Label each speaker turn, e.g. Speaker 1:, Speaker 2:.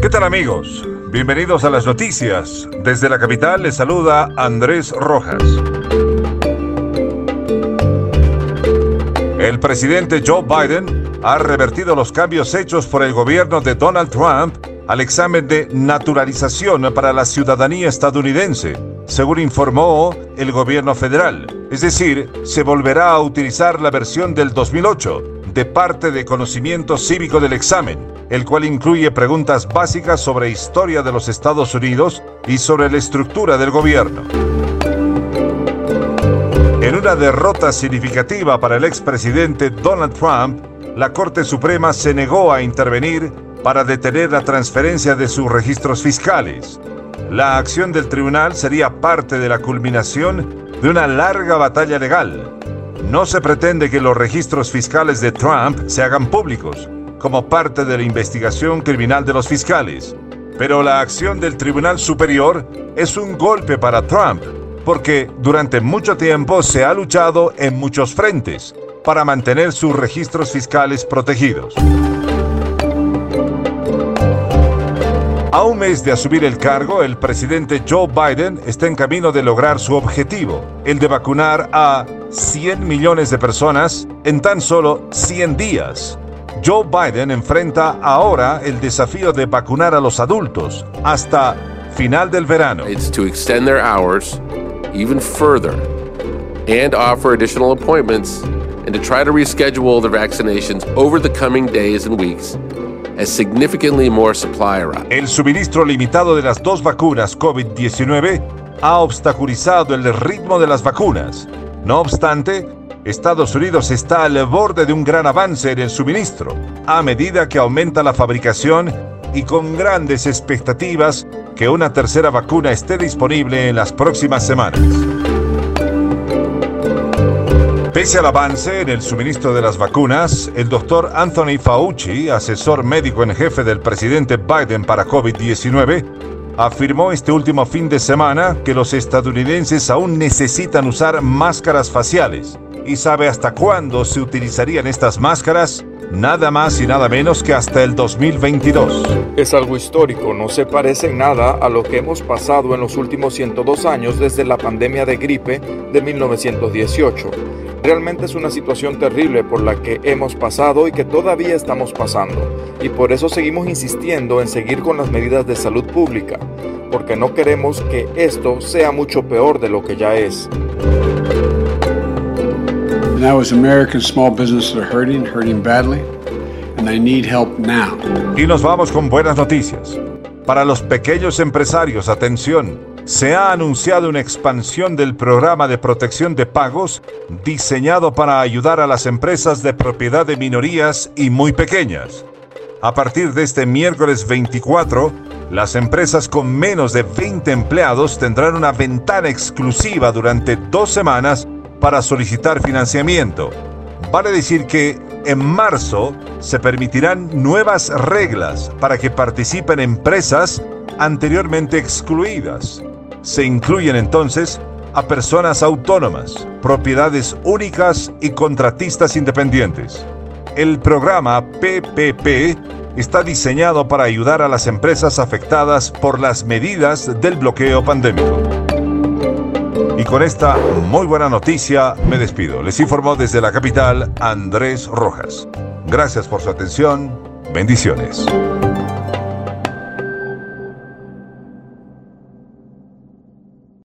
Speaker 1: ¿Qué tal amigos? Bienvenidos a las noticias. Desde la capital les saluda Andrés Rojas. El presidente Joe Biden ha revertido los cambios hechos por el gobierno de Donald Trump al examen de naturalización para la ciudadanía estadounidense, según informó el gobierno federal. Es decir, se volverá a utilizar la versión del 2008 de parte de conocimiento cívico del examen, el cual incluye preguntas básicas sobre historia de los Estados Unidos y sobre la estructura del gobierno. En una derrota significativa para el expresidente Donald Trump, la Corte Suprema se negó a intervenir para detener la transferencia de sus registros fiscales. La acción del tribunal sería parte de la culminación de una larga batalla legal. No se pretende que los registros fiscales de Trump se hagan públicos, como parte de la investigación criminal de los fiscales. Pero la acción del Tribunal Superior es un golpe para Trump, porque durante mucho tiempo se ha luchado en muchos frentes para mantener sus registros fiscales protegidos. A un mes de asumir el cargo, el presidente Joe Biden está en camino de lograr su objetivo, el de vacunar a 100 millones de personas en tan solo 100 días. Joe Biden enfrenta ahora el desafío de vacunar a los adultos hasta final del verano.
Speaker 2: It's to extend their hours even further and offer additional appointments and to try to reschedule their vaccinations over the coming days and weeks
Speaker 1: el suministro limitado de las dos vacunas COVID-19 ha obstaculizado el ritmo de las vacunas. No obstante, Estados Unidos está al borde de un gran avance en el suministro, a medida que aumenta la fabricación y con grandes expectativas que una tercera vacuna esté disponible en las próximas semanas. Pese al avance en el suministro de las vacunas, el doctor Anthony Fauci, asesor médico en jefe del presidente Biden para COVID-19, afirmó este último fin de semana que los estadounidenses aún necesitan usar máscaras faciales y sabe hasta cuándo se utilizarían estas máscaras nada más y nada menos que hasta el 2022.
Speaker 3: Es algo histórico, no se parece en nada a lo que hemos pasado en los últimos 102 años desde la pandemia de gripe de 1918. Realmente es una situación terrible por la que hemos pasado y que todavía estamos pasando. Y por eso seguimos insistiendo en seguir con las medidas de salud pública, porque no queremos que esto sea mucho peor de lo que ya es.
Speaker 1: Y nos vamos con buenas noticias. Para los pequeños empresarios, atención se ha anunciado una expansión del programa de protección de pagos diseñado para ayudar a las empresas de propiedad de minorías y muy pequeñas. A partir de este miércoles 24, las empresas con menos de 20 empleados tendrán una ventana exclusiva durante dos semanas para solicitar financiamiento. Vale decir que en marzo se permitirán nuevas reglas para que participen empresas anteriormente excluidas. Se incluyen entonces a personas autónomas, propiedades únicas y contratistas independientes. El programa PPP está diseñado para ayudar a las empresas afectadas por las medidas del bloqueo pandémico. Y con esta muy buena noticia me despido. Les informó desde la capital Andrés Rojas. Gracias por su atención. Bendiciones.